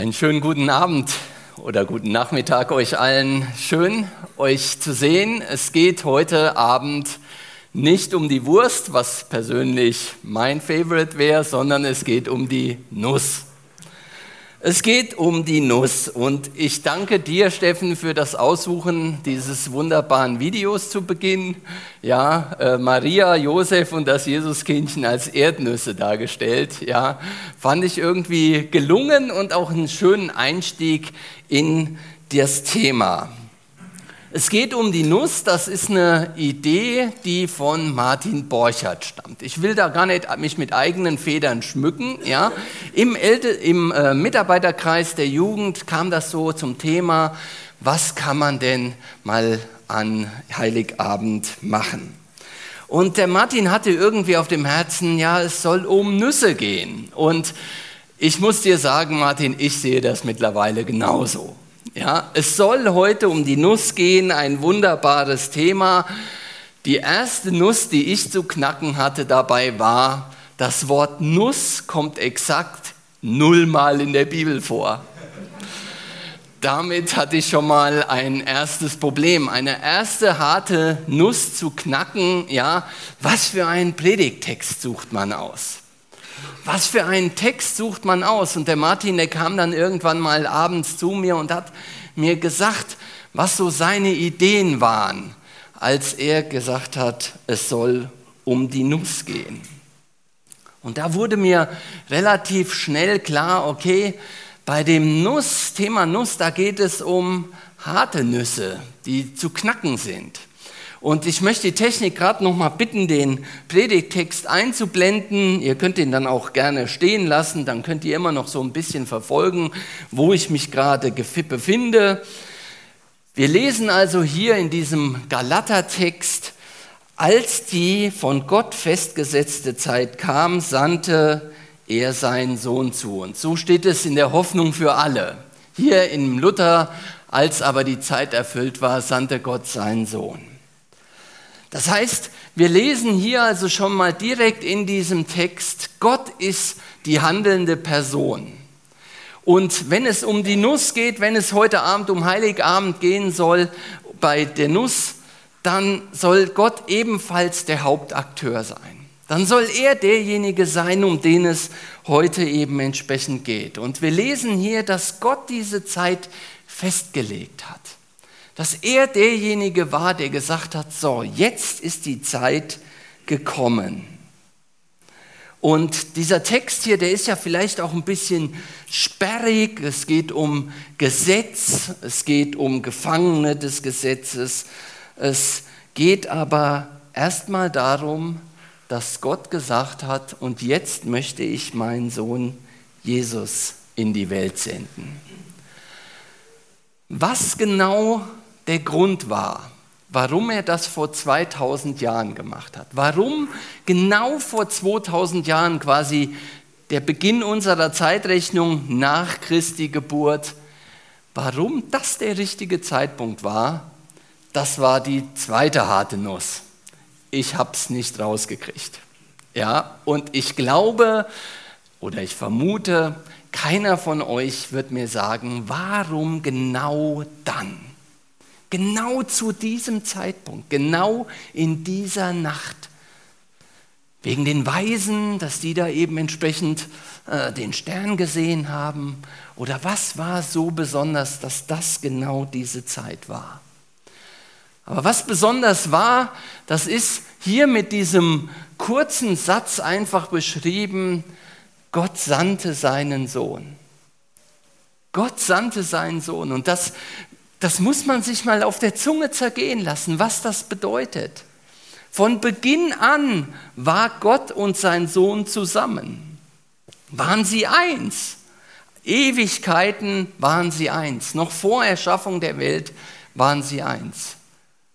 Einen schönen guten Abend oder guten Nachmittag euch allen. Schön, euch zu sehen. Es geht heute Abend nicht um die Wurst, was persönlich mein Favorite wäre, sondern es geht um die Nuss. Es geht um die Nuss und ich danke dir, Steffen, für das Aussuchen dieses wunderbaren Videos zu Beginn. Ja, äh, Maria, Josef und das Jesuskindchen als Erdnüsse dargestellt. Ja, fand ich irgendwie gelungen und auch einen schönen Einstieg in das Thema. Es geht um die Nuss, das ist eine Idee, die von Martin Borchardt stammt. Ich will da gar nicht mich mit eigenen Federn schmücken. Ja. Im, Älte, im äh, Mitarbeiterkreis der Jugend kam das so zum Thema, was kann man denn mal an Heiligabend machen? Und der Martin hatte irgendwie auf dem Herzen, ja, es soll um Nüsse gehen. Und ich muss dir sagen, Martin, ich sehe das mittlerweile genauso. Ja, es soll heute um die Nuss gehen, ein wunderbares Thema. Die erste Nuss, die ich zu knacken hatte dabei, war, das Wort Nuss kommt exakt nullmal in der Bibel vor. Damit hatte ich schon mal ein erstes Problem, eine erste harte Nuss zu knacken. Ja, was für einen Predigtext sucht man aus? Was für einen Text sucht man aus? Und der Martin, der kam dann irgendwann mal abends zu mir und hat mir gesagt, was so seine Ideen waren, als er gesagt hat, es soll um die Nuss gehen. Und da wurde mir relativ schnell klar, okay, bei dem Nuss, Thema Nuss, da geht es um harte Nüsse, die zu knacken sind. Und ich möchte die Technik gerade noch mal bitten, den Predigtext einzublenden. Ihr könnt ihn dann auch gerne stehen lassen, dann könnt ihr immer noch so ein bisschen verfolgen, wo ich mich gerade befinde. Wir lesen also hier in diesem Galatertext, als die von Gott festgesetzte Zeit kam, sandte er seinen Sohn zu uns. So steht es in der Hoffnung für alle. Hier im Luther, als aber die Zeit erfüllt war, sandte Gott seinen Sohn. Das heißt, wir lesen hier also schon mal direkt in diesem Text, Gott ist die handelnde Person. Und wenn es um die Nuss geht, wenn es heute Abend um Heiligabend gehen soll, bei der Nuss, dann soll Gott ebenfalls der Hauptakteur sein. Dann soll er derjenige sein, um den es heute eben entsprechend geht. Und wir lesen hier, dass Gott diese Zeit festgelegt hat dass er derjenige war, der gesagt hat, so, jetzt ist die Zeit gekommen. Und dieser Text hier, der ist ja vielleicht auch ein bisschen sperrig. Es geht um Gesetz, es geht um Gefangene des Gesetzes. Es geht aber erstmal darum, dass Gott gesagt hat, und jetzt möchte ich meinen Sohn Jesus in die Welt senden. Was genau der Grund war, warum er das vor 2000 Jahren gemacht hat. Warum genau vor 2000 Jahren quasi der Beginn unserer Zeitrechnung nach Christi Geburt, warum das der richtige Zeitpunkt war, das war die zweite harte Nuss. Ich habe es nicht rausgekriegt. Ja, und ich glaube oder ich vermute, keiner von euch wird mir sagen, warum genau dann? Genau zu diesem Zeitpunkt, genau in dieser Nacht. Wegen den Weisen, dass die da eben entsprechend äh, den Stern gesehen haben. Oder was war so besonders, dass das genau diese Zeit war? Aber was besonders war, das ist hier mit diesem kurzen Satz einfach beschrieben, Gott sandte seinen Sohn. Gott sandte seinen Sohn. Und das das muss man sich mal auf der Zunge zergehen lassen, was das bedeutet. Von Beginn an war Gott und sein Sohn zusammen. Waren sie eins? Ewigkeiten waren sie eins. Noch vor Erschaffung der Welt waren sie eins.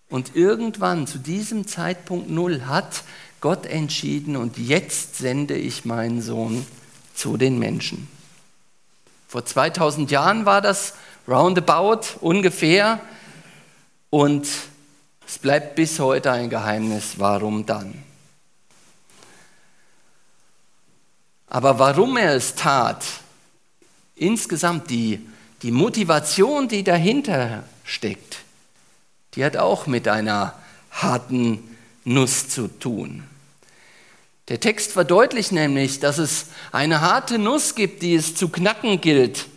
Und irgendwann, zu diesem Zeitpunkt Null, hat Gott entschieden, und jetzt sende ich meinen Sohn zu den Menschen. Vor 2000 Jahren war das roundabout ungefähr. Und es bleibt bis heute ein Geheimnis, warum dann. Aber warum er es tat, insgesamt die, die Motivation, die dahinter steckt, die hat auch mit einer harten Nuss zu tun. Der Text verdeutlicht nämlich, dass es eine harte Nuss gibt, die es zu knacken gilt.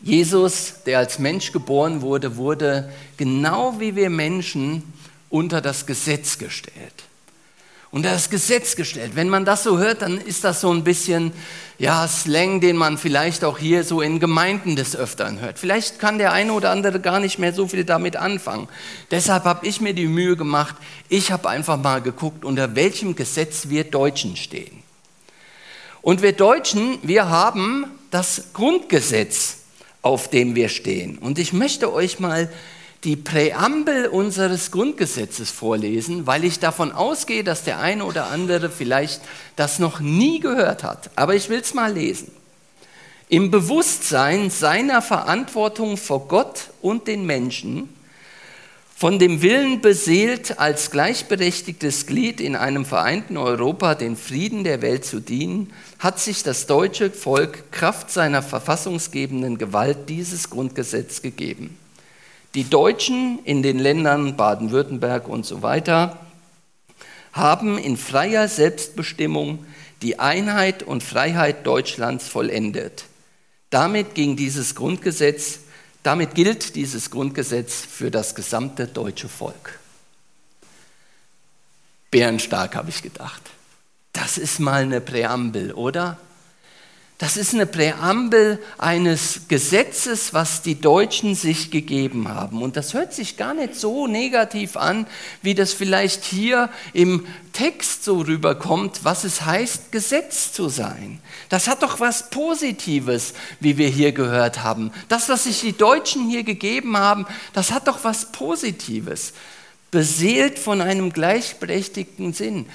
Jesus, der als Mensch geboren wurde, wurde genau wie wir Menschen unter das Gesetz gestellt unter das Gesetz gestellt. Wenn man das so hört, dann ist das so ein bisschen ja, Slang, den man vielleicht auch hier so in Gemeinden des Öfteren hört. Vielleicht kann der eine oder andere gar nicht mehr so viel damit anfangen. Deshalb habe ich mir die Mühe gemacht, ich habe einfach mal geguckt, unter welchem Gesetz wir Deutschen stehen. Und wir Deutschen, wir haben das Grundgesetz, auf dem wir stehen. Und ich möchte euch mal die Präambel unseres Grundgesetzes vorlesen, weil ich davon ausgehe, dass der eine oder andere vielleicht das noch nie gehört hat. Aber ich will es mal lesen. Im Bewusstsein seiner Verantwortung vor Gott und den Menschen, von dem Willen beseelt, als gleichberechtigtes Glied in einem vereinten Europa den Frieden der Welt zu dienen, hat sich das deutsche Volk Kraft seiner verfassungsgebenden Gewalt dieses Grundgesetz gegeben. Die Deutschen in den Ländern Baden-Württemberg und so weiter haben in freier Selbstbestimmung die Einheit und Freiheit Deutschlands vollendet. Damit ging dieses Grundgesetz, damit gilt dieses Grundgesetz für das gesamte deutsche Volk. Bärenstark habe ich gedacht. Das ist mal eine Präambel, oder? Das ist eine Präambel eines Gesetzes, was die Deutschen sich gegeben haben. Und das hört sich gar nicht so negativ an, wie das vielleicht hier im Text so rüberkommt, was es heißt, Gesetz zu sein. Das hat doch was Positives, wie wir hier gehört haben. Das, was sich die Deutschen hier gegeben haben, das hat doch was Positives. Beseelt von einem gleichberechtigten Sinn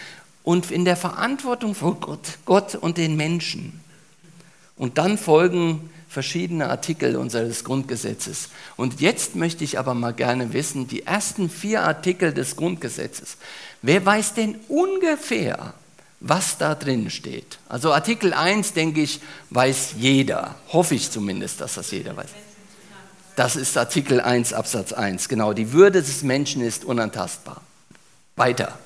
und in der Verantwortung vor Gott, Gott und den Menschen. Und dann folgen verschiedene Artikel unseres Grundgesetzes. Und jetzt möchte ich aber mal gerne wissen, die ersten vier Artikel des Grundgesetzes. Wer weiß denn ungefähr, was da drin steht? Also Artikel 1, denke ich, weiß jeder. Hoffe ich zumindest, dass das jeder weiß. Das ist Artikel 1 Absatz 1. Genau, die Würde des Menschen ist unantastbar. Weiter.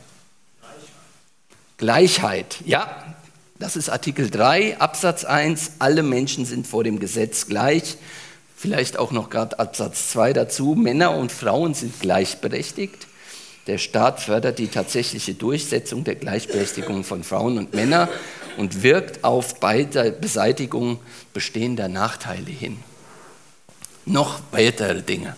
Gleichheit. Ja, das ist Artikel 3 Absatz 1. Alle Menschen sind vor dem Gesetz gleich. Vielleicht auch noch gerade Absatz 2 dazu. Männer und Frauen sind gleichberechtigt. Der Staat fördert die tatsächliche Durchsetzung der Gleichberechtigung von Frauen und Männern und wirkt auf beide Beseitigung bestehender Nachteile hin. Noch weitere Dinge.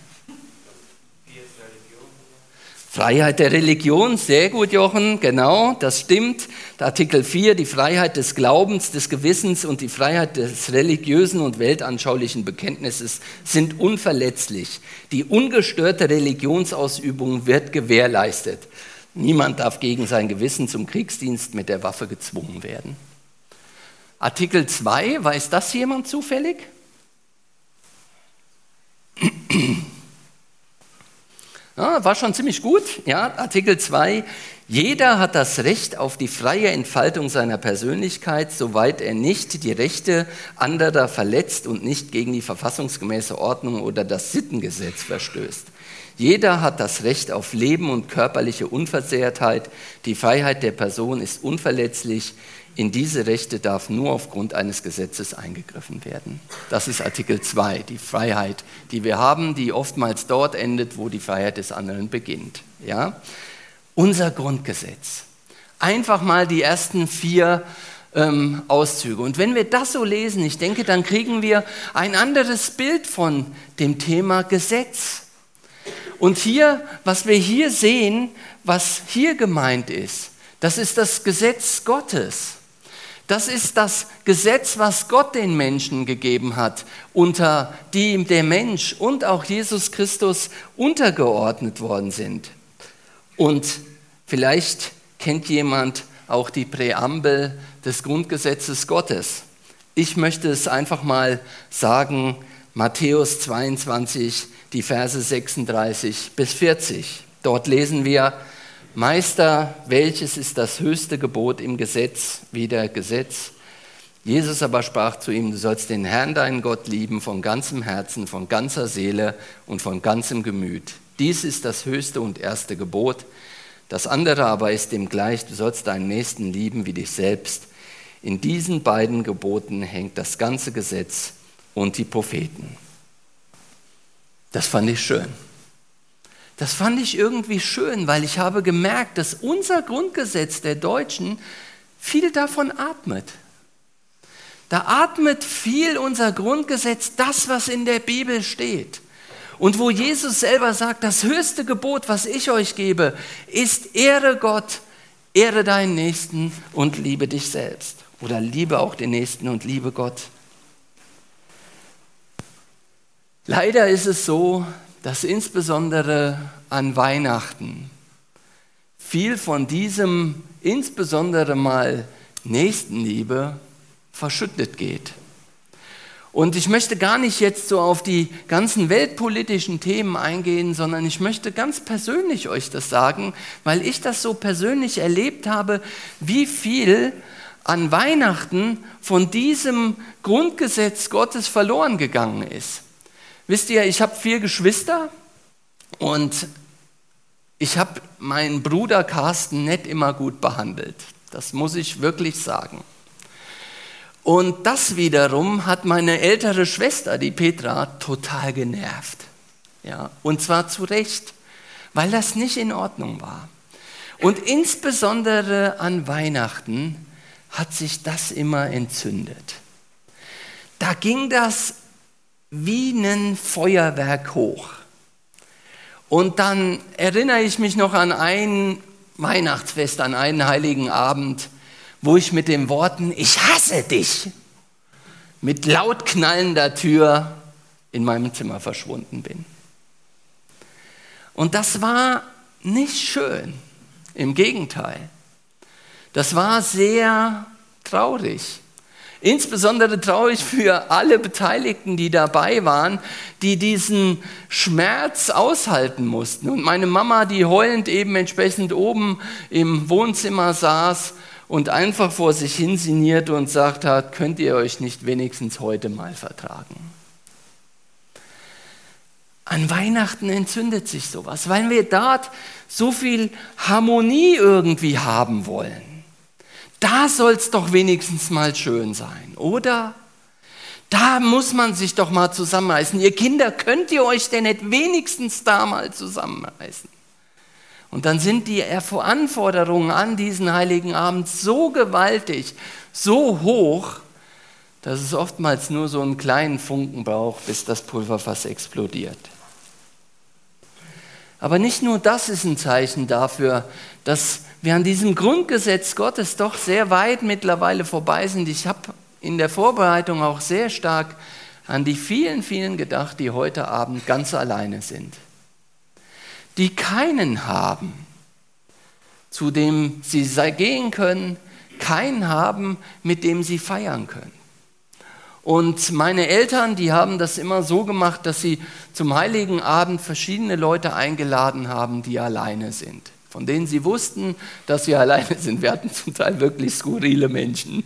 Freiheit der Religion, sehr gut, Jochen, genau, das stimmt. Artikel 4, die Freiheit des Glaubens, des Gewissens und die Freiheit des religiösen und weltanschaulichen Bekenntnisses sind unverletzlich. Die ungestörte Religionsausübung wird gewährleistet. Niemand darf gegen sein Gewissen zum Kriegsdienst mit der Waffe gezwungen werden. Artikel 2, weiß das jemand zufällig? Ja, war schon ziemlich gut. Ja, Artikel 2. Jeder hat das Recht auf die freie Entfaltung seiner Persönlichkeit, soweit er nicht die Rechte anderer verletzt und nicht gegen die verfassungsgemäße Ordnung oder das Sittengesetz verstößt. Jeder hat das Recht auf Leben und körperliche Unversehrtheit. Die Freiheit der Person ist unverletzlich. In diese Rechte darf nur aufgrund eines Gesetzes eingegriffen werden. Das ist Artikel 2, die Freiheit, die wir haben, die oftmals dort endet, wo die Freiheit des anderen beginnt. Ja? Unser Grundgesetz. Einfach mal die ersten vier ähm, Auszüge. Und wenn wir das so lesen, ich denke, dann kriegen wir ein anderes Bild von dem Thema Gesetz. Und hier, was wir hier sehen, was hier gemeint ist, das ist das Gesetz Gottes. Das ist das Gesetz, was Gott den Menschen gegeben hat, unter dem der Mensch und auch Jesus Christus untergeordnet worden sind. Und vielleicht kennt jemand auch die Präambel des Grundgesetzes Gottes. Ich möchte es einfach mal sagen, Matthäus 22, die Verse 36 bis 40. Dort lesen wir, Meister, welches ist das höchste Gebot im Gesetz, wie der Gesetz? Jesus aber sprach zu ihm, du sollst den Herrn, deinen Gott, lieben von ganzem Herzen, von ganzer Seele und von ganzem Gemüt. Dies ist das höchste und erste Gebot. Das andere aber ist dem gleich, du sollst deinen Nächsten lieben wie dich selbst. In diesen beiden Geboten hängt das ganze Gesetz und die Propheten. Das fand ich schön. Das fand ich irgendwie schön, weil ich habe gemerkt, dass unser Grundgesetz der Deutschen viel davon atmet. Da atmet viel unser Grundgesetz, das, was in der Bibel steht. Und wo Jesus selber sagt, das höchste Gebot, was ich euch gebe, ist Ehre Gott, ehre deinen Nächsten und liebe dich selbst. Oder liebe auch den Nächsten und liebe Gott. Leider ist es so, dass insbesondere an Weihnachten viel von diesem insbesondere mal Nächstenliebe verschüttet geht. Und ich möchte gar nicht jetzt so auf die ganzen weltpolitischen Themen eingehen, sondern ich möchte ganz persönlich euch das sagen, weil ich das so persönlich erlebt habe, wie viel an Weihnachten von diesem Grundgesetz Gottes verloren gegangen ist. Wisst ihr, ich habe vier Geschwister und ich habe meinen Bruder Carsten nicht immer gut behandelt. Das muss ich wirklich sagen. Und das wiederum hat meine ältere Schwester, die Petra, total genervt. Ja, und zwar zu Recht, weil das nicht in Ordnung war. Und insbesondere an Weihnachten hat sich das immer entzündet. Da ging das wie ein Feuerwerk hoch. Und dann erinnere ich mich noch an ein Weihnachtsfest, an einen heiligen Abend, wo ich mit den Worten, ich hasse dich, mit laut knallender Tür in meinem Zimmer verschwunden bin. Und das war nicht schön, im Gegenteil. Das war sehr traurig. Insbesondere traurig für alle Beteiligten, die dabei waren, die diesen Schmerz aushalten mussten. Und meine Mama, die heulend eben entsprechend oben im Wohnzimmer saß und einfach vor sich hin sinnierte und sagt hat, könnt ihr euch nicht wenigstens heute mal vertragen? An Weihnachten entzündet sich sowas, weil wir dort so viel Harmonie irgendwie haben wollen. Da soll es doch wenigstens mal schön sein, oder? Da muss man sich doch mal zusammenreißen. Ihr Kinder, könnt ihr euch denn nicht wenigstens da mal zusammenreißen? Und dann sind die Anforderungen an diesen heiligen Abend so gewaltig, so hoch, dass es oftmals nur so einen kleinen Funken braucht, bis das Pulverfass explodiert. Aber nicht nur das ist ein Zeichen dafür, dass wir an diesem Grundgesetz Gottes doch sehr weit mittlerweile vorbei sind. Ich habe in der Vorbereitung auch sehr stark an die vielen, vielen gedacht, die heute Abend ganz alleine sind, die keinen haben, zu dem sie gehen können, keinen haben, mit dem sie feiern können. Und meine Eltern, die haben das immer so gemacht, dass sie zum heiligen Abend verschiedene Leute eingeladen haben, die alleine sind von denen sie wussten, dass sie alleine sind. Wir hatten zum Teil wirklich skurrile Menschen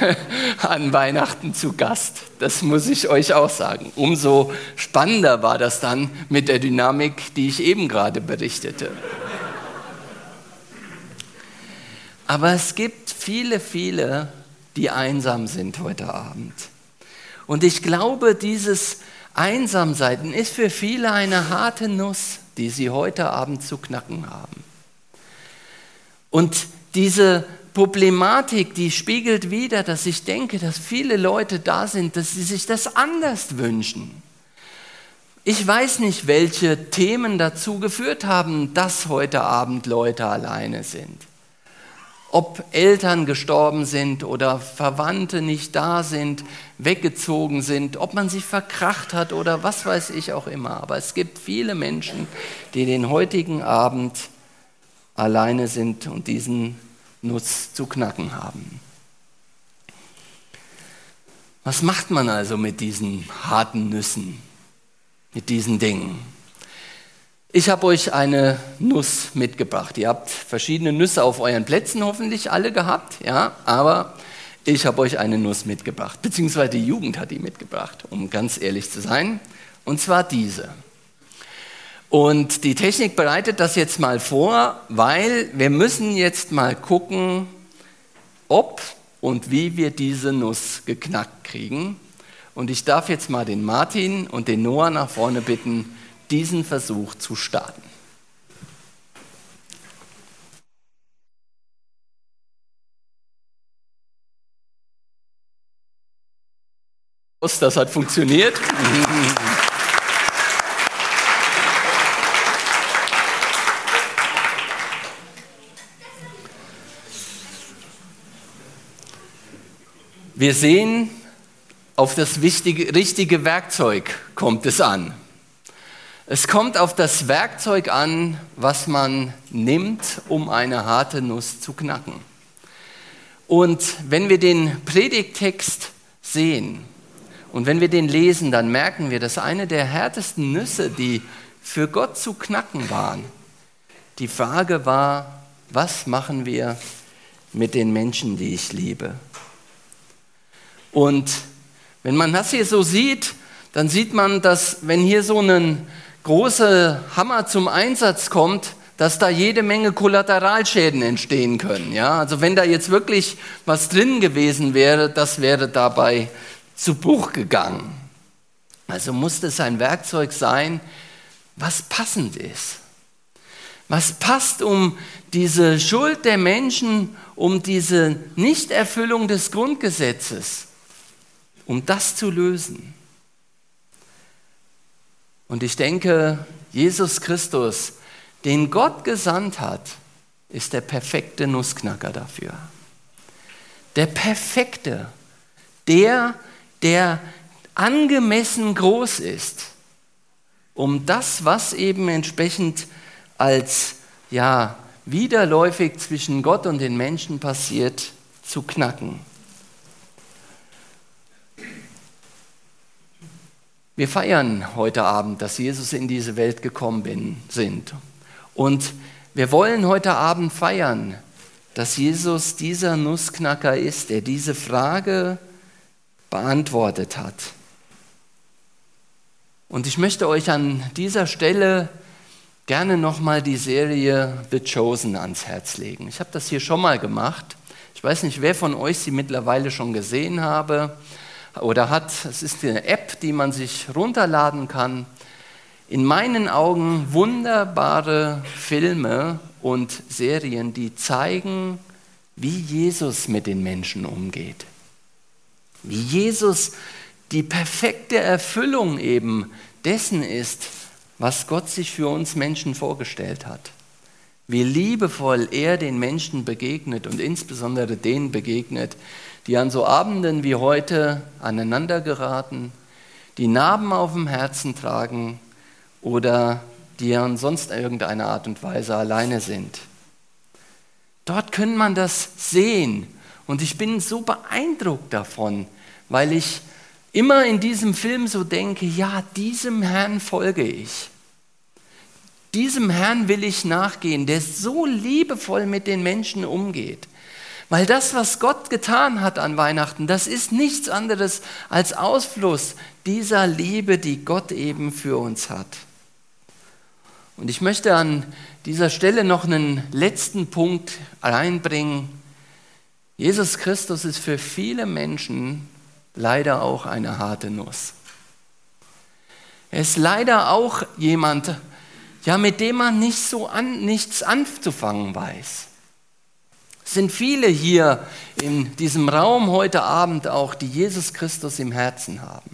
an Weihnachten zu Gast. Das muss ich euch auch sagen. Umso spannender war das dann mit der Dynamik, die ich eben gerade berichtete. Aber es gibt viele, viele, die einsam sind heute Abend. Und ich glaube, dieses Einsamsein ist für viele eine harte Nuss die Sie heute Abend zu knacken haben. Und diese Problematik, die spiegelt wieder, dass ich denke, dass viele Leute da sind, dass sie sich das anders wünschen. Ich weiß nicht, welche Themen dazu geführt haben, dass heute Abend Leute alleine sind ob Eltern gestorben sind oder Verwandte nicht da sind, weggezogen sind, ob man sich verkracht hat oder was weiß ich auch immer. Aber es gibt viele Menschen, die den heutigen Abend alleine sind und diesen Nuss zu knacken haben. Was macht man also mit diesen harten Nüssen, mit diesen Dingen? Ich habe euch eine Nuss mitgebracht. Ihr habt verschiedene Nüsse auf euren Plätzen hoffentlich alle gehabt, ja, aber Ich habe euch eine Nuss mitgebracht, beziehungsweise die Jugend hat die mitgebracht, um ganz ehrlich zu sein. Und zwar diese. Und die Technik bereitet das jetzt mal vor, weil wir müssen jetzt mal gucken, ob und wie wir diese Nuss geknackt kriegen. Und ich darf jetzt mal den Martin und den Noah nach vorne bitten, diesen Versuch zu starten. Das hat funktioniert. Wir sehen, auf das wichtige, richtige Werkzeug kommt es an. Es kommt auf das Werkzeug an, was man nimmt, um eine harte Nuss zu knacken. Und wenn wir den Predigtext sehen, und wenn wir den lesen, dann merken wir, dass eine der härtesten Nüsse, die für Gott zu knacken waren, die Frage war, was machen wir mit den Menschen, die ich liebe? Und wenn man das hier so sieht, dann sieht man, dass wenn hier so ein großer Hammer zum Einsatz kommt, dass da jede Menge Kollateralschäden entstehen können. Ja? Also wenn da jetzt wirklich was drin gewesen wäre, das wäre dabei zu Bruch gegangen. Also muss es ein Werkzeug sein, was passend ist. Was passt, um diese Schuld der Menschen, um diese Nichterfüllung des Grundgesetzes, um das zu lösen. Und ich denke, Jesus Christus, den Gott gesandt hat, ist der perfekte Nussknacker dafür. Der perfekte, der, der angemessen groß ist, um das, was eben entsprechend als ja, widerläufig zwischen Gott und den Menschen passiert, zu knacken. Wir feiern heute Abend, dass Jesus in diese Welt gekommen bin, sind. Und wir wollen heute Abend feiern, dass Jesus dieser Nussknacker ist, der diese Frage beantwortet hat. Und ich möchte euch an dieser Stelle gerne nochmal die Serie The Chosen ans Herz legen. Ich habe das hier schon mal gemacht. Ich weiß nicht, wer von euch sie mittlerweile schon gesehen habe oder hat. Es ist eine App, die man sich runterladen kann. In meinen Augen wunderbare Filme und Serien, die zeigen, wie Jesus mit den Menschen umgeht. Wie Jesus die perfekte Erfüllung eben dessen ist, was Gott sich für uns Menschen vorgestellt hat. Wie liebevoll er den Menschen begegnet und insbesondere denen begegnet, die an so Abenden wie heute aneinander geraten, die Narben auf dem Herzen tragen oder die an sonst irgendeiner Art und Weise alleine sind. Dort kann man das sehen und ich bin so beeindruckt davon, weil ich immer in diesem Film so denke, ja, diesem Herrn folge ich. Diesem Herrn will ich nachgehen, der so liebevoll mit den Menschen umgeht. Weil das, was Gott getan hat an Weihnachten, das ist nichts anderes als Ausfluss dieser Liebe, die Gott eben für uns hat. Und ich möchte an dieser Stelle noch einen letzten Punkt reinbringen, Jesus Christus ist für viele Menschen leider auch eine harte Nuss. Er ist leider auch jemand, ja, mit dem man nicht so an, nichts anzufangen weiß. Es sind viele hier in diesem Raum heute Abend auch, die Jesus Christus im Herzen haben,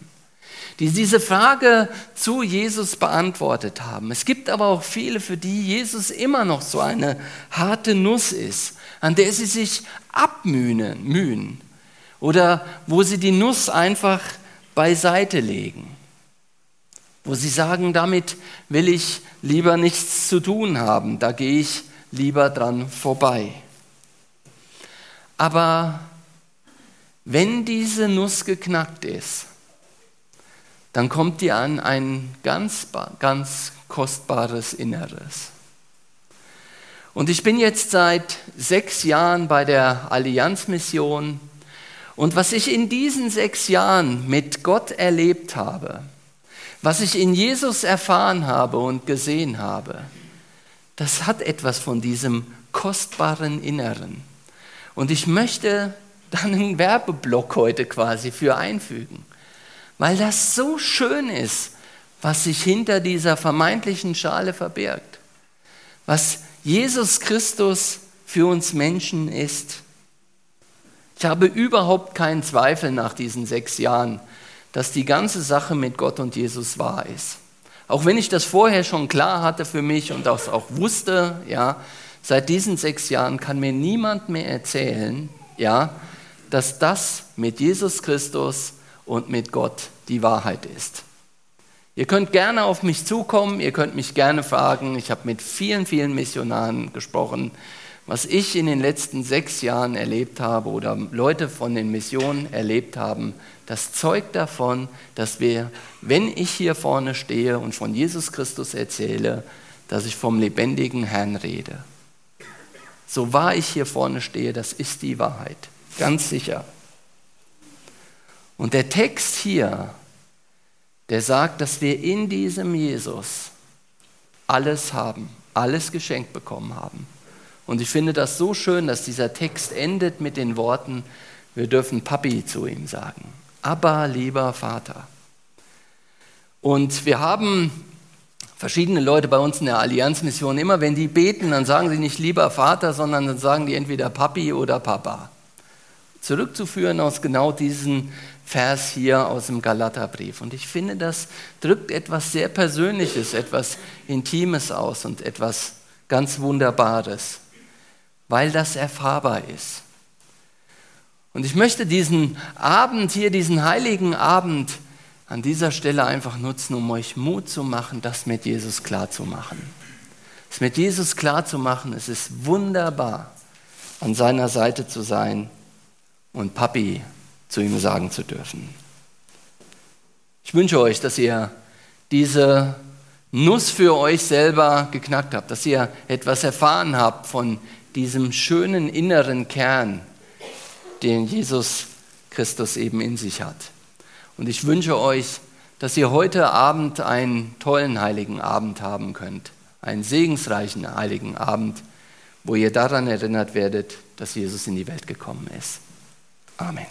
die diese Frage zu Jesus beantwortet haben. Es gibt aber auch viele, für die Jesus immer noch so eine harte Nuss ist an der sie sich abmühen mühen, oder wo sie die Nuss einfach beiseite legen, wo sie sagen, damit will ich lieber nichts zu tun haben, da gehe ich lieber dran vorbei. Aber wenn diese Nuss geknackt ist, dann kommt die an ein ganz, ganz kostbares Inneres. Und ich bin jetzt seit sechs Jahren bei der Allianzmission Und was ich in diesen sechs Jahren mit Gott erlebt habe, was ich in Jesus erfahren habe und gesehen habe, das hat etwas von diesem kostbaren Inneren. Und ich möchte dann einen Werbeblock heute quasi für einfügen, weil das so schön ist, was sich hinter dieser vermeintlichen Schale verbirgt, was Jesus Christus für uns Menschen ist. Ich habe überhaupt keinen Zweifel nach diesen sechs Jahren, dass die ganze Sache mit Gott und Jesus wahr ist. Auch wenn ich das vorher schon klar hatte für mich und das auch wusste, ja, seit diesen sechs Jahren kann mir niemand mehr erzählen, ja, dass das mit Jesus Christus und mit Gott die Wahrheit ist. Ihr könnt gerne auf mich zukommen, ihr könnt mich gerne fragen. Ich habe mit vielen, vielen Missionaren gesprochen was ich in den letzten sechs Jahren erlebt habe oder Leute von den Missionen erlebt haben, das zeugt davon, dass wir, wenn ich hier vorne stehe und von Jesus Christus erzähle, dass ich vom lebendigen Herrn rede. So wahr ich hier vorne stehe, das ist die Wahrheit, ganz sicher. Und der Text hier, der sagt, dass wir in diesem Jesus alles haben, alles geschenkt bekommen haben. Und ich finde das so schön, dass dieser Text endet mit den Worten, wir dürfen Papi zu ihm sagen. Aber lieber Vater. Und wir haben verschiedene Leute bei uns in der Allianzmission, immer wenn die beten, dann sagen sie nicht lieber Vater, sondern dann sagen die entweder Papi oder Papa. Zurückzuführen aus genau diesem Vers hier aus dem Galaterbrief. Und ich finde, das drückt etwas sehr Persönliches, etwas Intimes aus und etwas ganz Wunderbares weil das erfahrbar ist. Und ich möchte diesen Abend hier, diesen heiligen Abend an dieser Stelle einfach nutzen, um euch Mut zu machen, das mit Jesus klar zu. Es mit Jesus klar zu machen, es ist wunderbar, an seiner Seite zu sein und Papi zu ihm sagen zu dürfen. Ich wünsche euch, dass ihr diese Nuss für euch selber geknackt habt, dass ihr etwas erfahren habt von diesem schönen inneren Kern, den Jesus Christus eben in sich hat. Und ich wünsche euch, dass ihr heute Abend einen tollen heiligen Abend haben könnt, einen segensreichen heiligen Abend, wo ihr daran erinnert werdet, dass Jesus in die Welt gekommen ist. Amen.